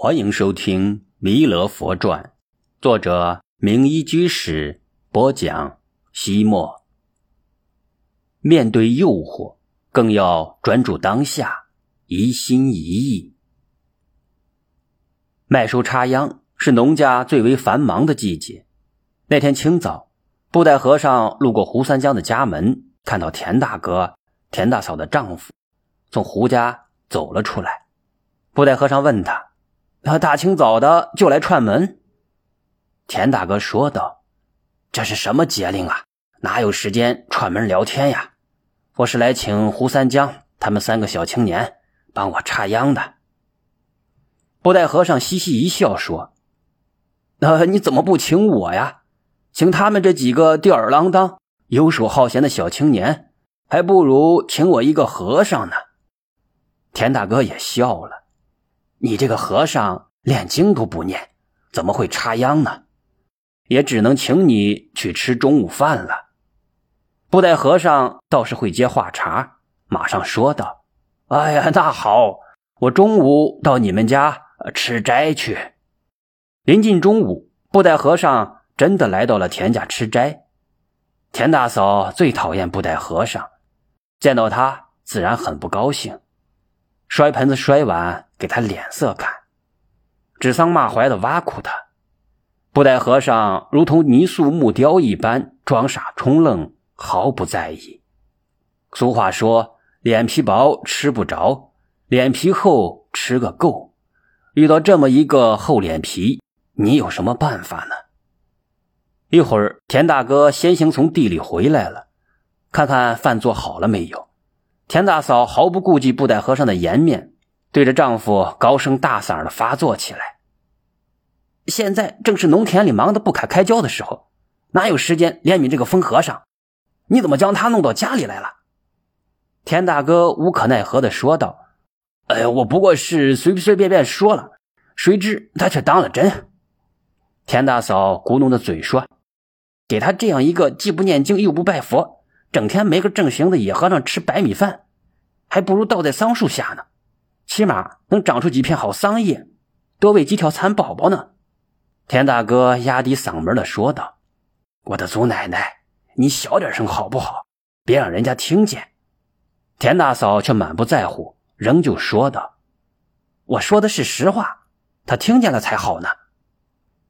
欢迎收听《弥勒佛传》，作者明一居士播讲。西莫面对诱惑，更要专注当下，一心一意。麦收插秧是农家最为繁忙的季节。那天清早，布袋和尚路过胡三江的家门，看到田大哥、田大嫂的丈夫从胡家走了出来。布袋和尚问他。他大清早的就来串门，田大哥说道：“这是什么节令啊？哪有时间串门聊天呀？我是来请胡三江他们三个小青年帮我插秧的。”布袋和尚嘻嘻一笑说：“那你怎么不请我呀？请他们这几个吊儿郎当、游手好闲的小青年，还不如请我一个和尚呢。”田大哥也笑了。你这个和尚连经都不念，怎么会插秧呢？也只能请你去吃中午饭了。布袋和尚倒是会接话茬，马上说道：“哎呀，那好，我中午到你们家吃斋去。”临近中午，布袋和尚真的来到了田家吃斋。田大嫂最讨厌布袋和尚，见到他自然很不高兴。摔盆子摔碗，给他脸色看，指桑骂槐的挖苦他。布袋和尚如同泥塑木雕一般，装傻充愣，毫不在意。俗话说：“脸皮薄吃不着，脸皮厚吃个够。”遇到这么一个厚脸皮，你有什么办法呢？一会儿，田大哥先行从地里回来了，看看饭做好了没有。田大嫂毫不顾忌布袋和尚的颜面，对着丈夫高声大嗓的发作起来。现在正是农田里忙得不可开交的时候，哪有时间怜悯这个疯和尚？你怎么将他弄到家里来了？田大哥无可奈何的说道：“哎呀，我不过是随随便便说了，谁知他却当了真。”田大嫂咕哝着嘴说：“给他这样一个既不念经又不拜佛。”整天没个正形的野和尚吃白米饭，还不如倒在桑树下呢，起码能长出几片好桑叶，多喂几条蚕宝宝呢。田大哥压低嗓门的说道：“我的祖奶奶，你小点声好不好？别让人家听见。”田大嫂却满不在乎，仍旧说道：“我说的是实话，他听见了才好呢。”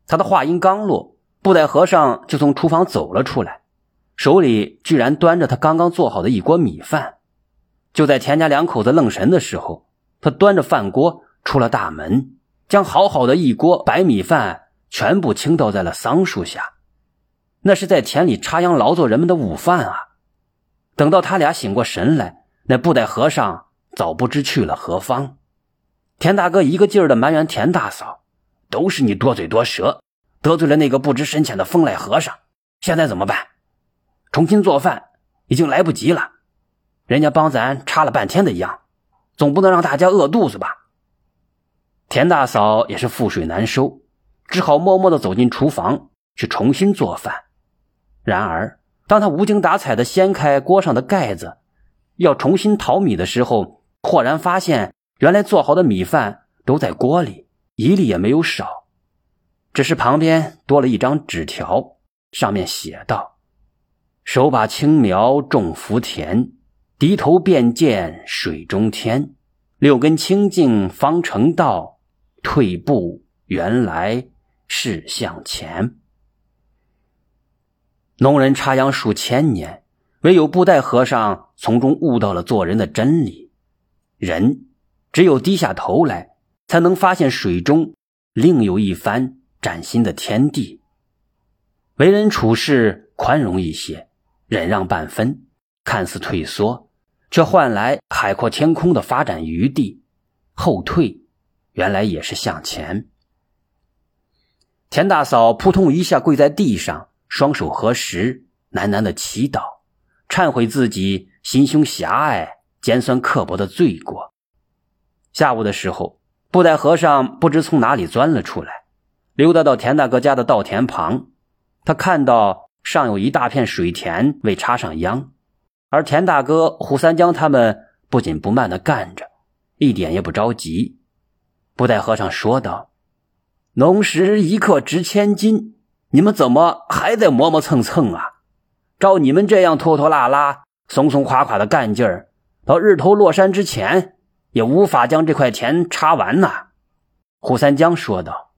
他的话音刚落，布袋和尚就从厨房走了出来。手里居然端着他刚刚做好的一锅米饭，就在田家两口子愣神的时候，他端着饭锅出了大门，将好好的一锅白米饭全部倾倒在了桑树下。那是在田里插秧劳作人们的午饭啊！等到他俩醒过神来，那布袋和尚早不知去了何方。田大哥一个劲儿的埋怨田大嫂：“都是你多嘴多舌，得罪了那个不知深浅的风来和尚，现在怎么办？”重新做饭已经来不及了，人家帮咱插了半天的秧，总不能让大家饿肚子吧？田大嫂也是覆水难收，只好默默的走进厨房去重新做饭。然而，当他无精打采的掀开锅上的盖子，要重新淘米的时候，豁然发现原来做好的米饭都在锅里，一粒也没有少，只是旁边多了一张纸条，上面写道。手把青苗种福田，低头便见水中天。六根清净方成道，退步原来是向前。农人插秧数千年，唯有布袋和尚从中悟到了做人的真理：人只有低下头来，才能发现水中另有一番崭新的天地。为人处事宽容一些。忍让半分，看似退缩，却换来海阔天空的发展余地；后退，原来也是向前。田大嫂扑通一下跪在地上，双手合十，喃喃的祈祷，忏悔自己心胸狭隘、尖酸刻薄的罪过。下午的时候，布袋和尚不知从哪里钻了出来，溜达到田大哥家的稻田旁，他看到。上有一大片水田未插上秧，而田大哥、胡三江他们不紧不慢地干着，一点也不着急。布袋和尚说道：“农时一克值千金，你们怎么还在磨磨蹭蹭啊？照你们这样拖拖拉拉、松松垮垮的干劲儿，到日头落山之前，也无法将这块田插完呐。”胡三江说道：“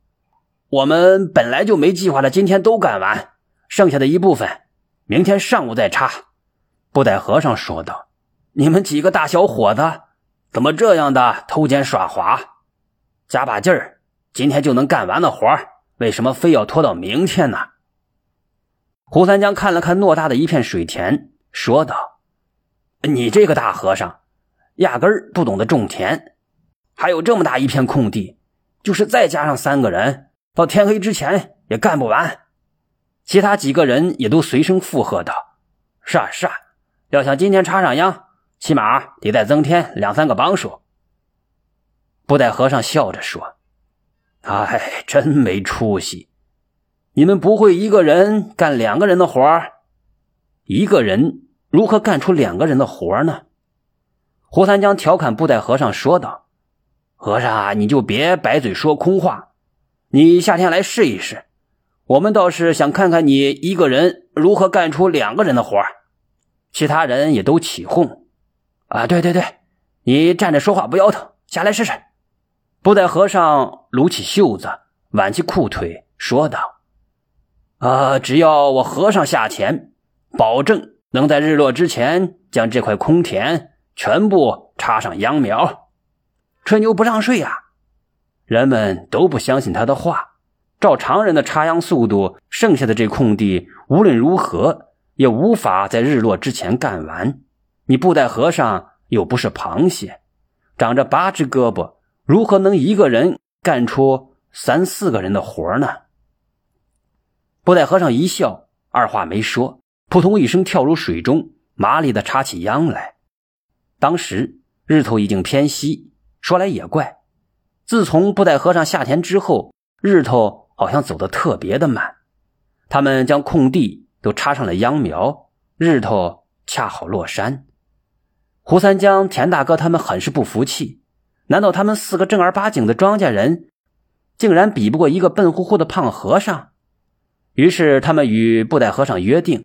我们本来就没计划的今天都干完，剩下的一部分，明天上午再插。”布袋和尚说道：“你们几个大小伙子，怎么这样的偷奸耍滑？”加把劲儿，今天就能干完的活为什么非要拖到明天呢？胡三江看了看偌大的一片水田，说道：“你这个大和尚，压根儿不懂得种田。还有这么大一片空地，就是再加上三个人，到天黑之前也干不完。”其他几个人也都随声附和道：“是啊，是啊，要想今天插上秧，起码得再增添两三个帮手。”布袋和尚笑着说：“哎，真没出息！你们不会一个人干两个人的活一个人如何干出两个人的活呢？”胡三江调侃布袋和尚说道：“和尚啊，你就别白嘴说空话，你夏天来试一试，我们倒是想看看你一个人如何干出两个人的活其他人也都起哄：“啊，对对对，你站着说话不腰疼，下来试试。”布袋和尚撸起袖子，挽起裤腿，说道：“啊，只要我和尚下钱，保证能在日落之前将这块空田全部插上秧苗。吹牛不上税呀！”人们都不相信他的话。照常人的插秧速度，剩下的这空地无论如何也无法在日落之前干完。你布袋和尚又不是螃蟹，长着八只胳膊。如何能一个人干出三四个人的活呢？布袋和尚一笑，二话没说，扑通一声跳入水中，麻利的插起秧来。当时日头已经偏西，说来也怪，自从布袋和尚下田之后，日头好像走得特别的慢。他们将空地都插上了秧苗，日头恰好落山。胡三江、田大哥他们很是不服气。难道他们四个正儿八经的庄稼人，竟然比不过一个笨乎乎的胖和尚？于是他们与布袋和尚约定，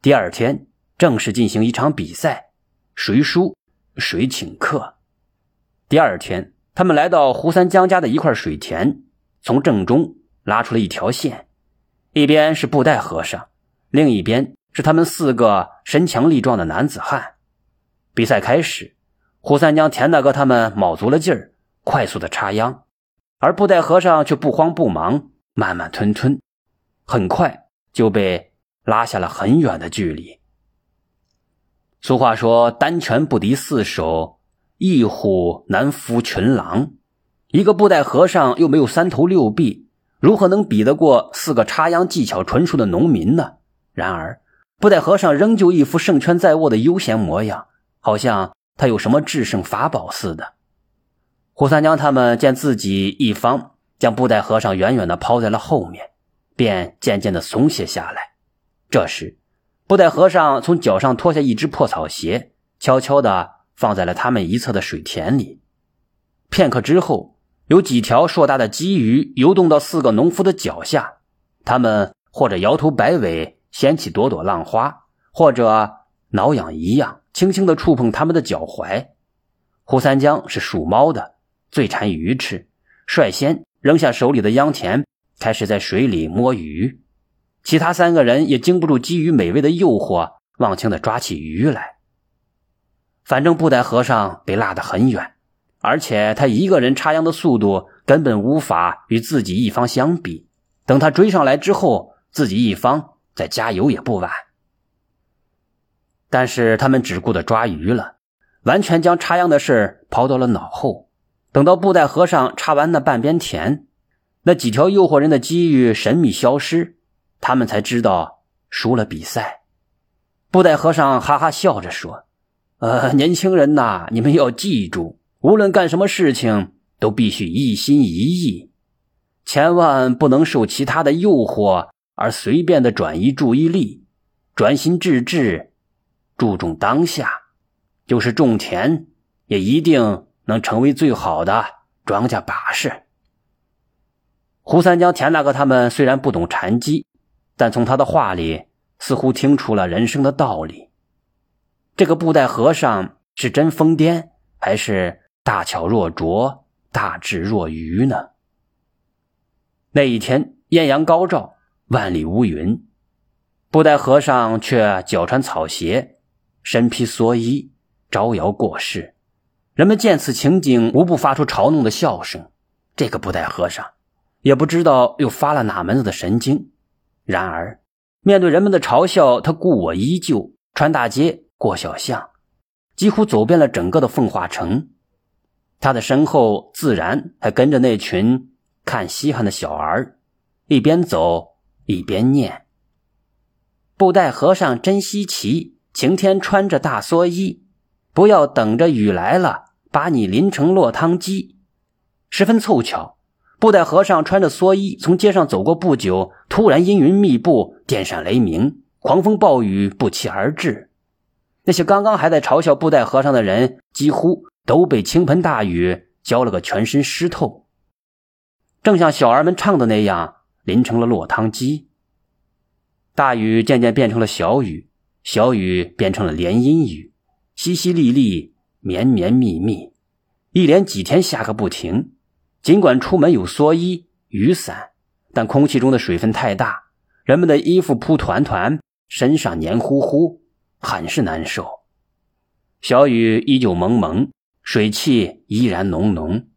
第二天正式进行一场比赛，谁输谁请客。第二天，他们来到胡三江家的一块水田，从正中拉出了一条线，一边是布袋和尚，另一边是他们四个身强力壮的男子汉。比赛开始。胡三江、田大哥他们卯足了劲儿，快速的插秧，而布袋和尚却不慌不忙，慢慢吞吞，很快就被拉下了很远的距离。俗话说：“单拳不敌四手，一虎难伏群狼。”一个布袋和尚又没有三头六臂，如何能比得过四个插秧技巧纯熟的农民呢？然而，布袋和尚仍旧一副胜券在握的悠闲模样，好像……他有什么制胜法宝似的？胡三江他们见自己一方将布袋和尚远远的抛在了后面，便渐渐的松懈下来。这时，布袋和尚从脚上脱下一只破草鞋，悄悄的放在了他们一侧的水田里。片刻之后，有几条硕大的鲫鱼游动到四个农夫的脚下，他们或者摇头摆尾，掀起朵朵浪花，或者挠痒一样。轻轻的触碰他们的脚踝。胡三江是属猫的，最馋鱼吃，率先扔下手里的秧田，开始在水里摸鱼。其他三个人也经不住鲫鱼美味的诱惑，忘情的抓起鱼来。反正布袋和尚被拉得很远，而且他一个人插秧的速度根本无法与自己一方相比。等他追上来之后，自己一方再加油也不晚。但是他们只顾着抓鱼了，完全将插秧的事抛到了脑后。等到布袋和尚插完那半边田，那几条诱惑人的机遇神秘消失，他们才知道输了比赛。布袋和尚哈哈笑着说：“呃，年轻人呐，你们要记住，无论干什么事情，都必须一心一意，千万不能受其他的诱惑而随便的转移注意力，专心致志。”注重当下，就是种田，也一定能成为最好的庄稼把式。胡三江、田大哥他们虽然不懂禅机，但从他的话里似乎听出了人生的道理。这个布袋和尚是真疯癫，还是大巧若拙、大智若愚呢？那一天艳阳高照，万里无云，布袋和尚却脚穿草鞋，身披蓑衣，招摇过市。人们见此情景，无不发出嘲弄的笑声。这个布袋和尚。也不知道又发了哪门子的神经。然而，面对人们的嘲笑，他故我依旧，穿大街过小巷，几乎走遍了整个的奉化城。他的身后自然还跟着那群看稀罕的小儿，一边走一边念：“布袋和尚真稀奇，晴天穿着大蓑衣，不要等着雨来了，把你淋成落汤鸡。”十分凑巧。布袋和尚穿着蓑衣从街上走过不久，突然阴云密布，电闪雷鸣，狂风暴雨不期而至。那些刚刚还在嘲笑布袋和尚的人，几乎都被倾盆大雨浇了个全身湿透，正像小儿们唱的那样，淋成了落汤鸡。大雨渐渐变成了小雨，小雨变成了连阴雨，淅淅沥沥，绵绵密密，一连几天下个不停。尽管出门有蓑衣、雨伞，但空气中的水分太大，人们的衣服铺团团，身上黏糊糊，很是难受。小雨依旧蒙蒙，水汽依然浓浓。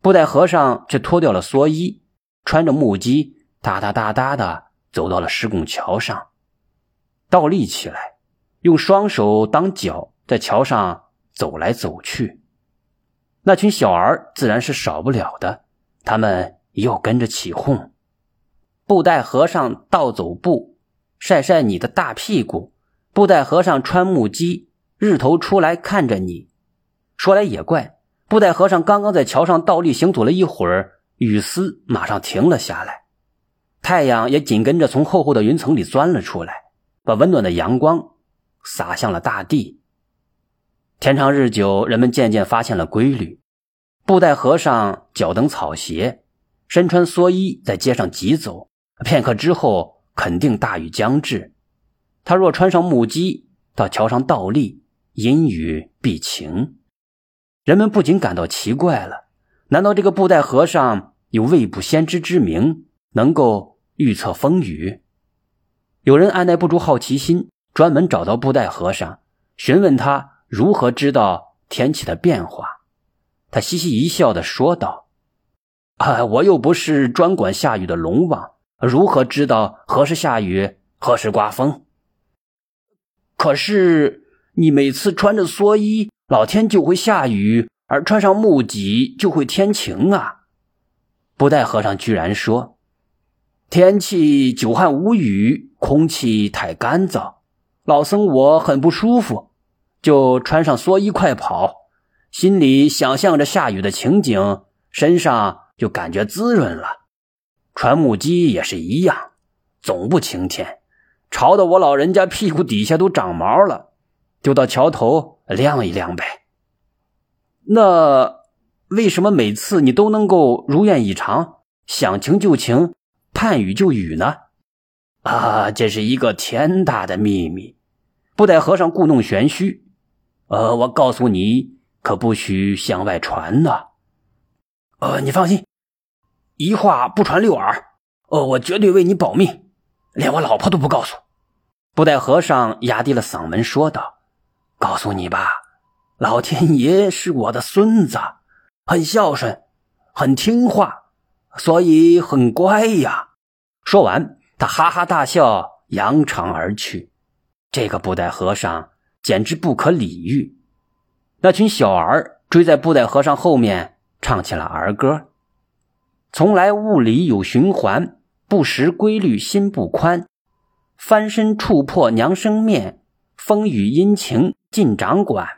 布袋和尚却脱掉了蓑衣，穿着木屐，哒哒哒哒的走到了石拱桥上，倒立起来，用双手当脚，在桥上走来走去。那群小儿自然是少不了的，他们又跟着起哄：“布袋和尚倒走步，晒晒你的大屁股。”布袋和尚穿木屐，日头出来看着你。说来也怪，布袋和尚刚刚在桥上倒立行走了一会儿，雨丝马上停了下来，太阳也紧跟着从厚厚的云层里钻了出来，把温暖的阳光洒向了大地。天长日久，人们渐渐发现了规律。布袋和尚脚蹬草鞋，身穿蓑衣，在街上疾走。片刻之后，肯定大雨将至。他若穿上木屐，到桥上倒立，阴雨必晴。人们不仅感到奇怪了：难道这个布袋和尚有未卜先知之名，能够预测风雨？有人按耐不住好奇心，专门找到布袋和尚，询问他。如何知道天气的变化？他嘻嘻一笑的说道：“啊，我又不是专管下雨的龙王，如何知道何时下雨，何时刮风？可是你每次穿着蓑衣，老天就会下雨；而穿上木屐，就会天晴啊！”布袋和尚居然说：“天气久旱无雨，空气太干燥，老僧我很不舒服。”就穿上蓑衣快跑，心里想象着下雨的情景，身上就感觉滋润了。穿木屐也是一样，总不晴天，潮得我老人家屁股底下都长毛了，就到桥头晾一晾呗。那为什么每次你都能够如愿以偿，想晴就晴，盼雨就雨呢？啊，这是一个天大的秘密，不待和尚故弄玄虚。呃，我告诉你，可不许向外传呢。呃，你放心，一话不传六耳。呃，我绝对为你保密，连我老婆都不告诉。布袋和尚压低了嗓门说道：“告诉你吧，老天爷是我的孙子，很孝顺，很听话，所以很乖呀。”说完，他哈哈大笑，扬长而去。这个布袋和尚。简直不可理喻！那群小儿追在布袋和尚后面，唱起了儿歌：“从来物理有循环，不识规律心不宽。翻身触破娘生面，风雨阴晴尽掌管。”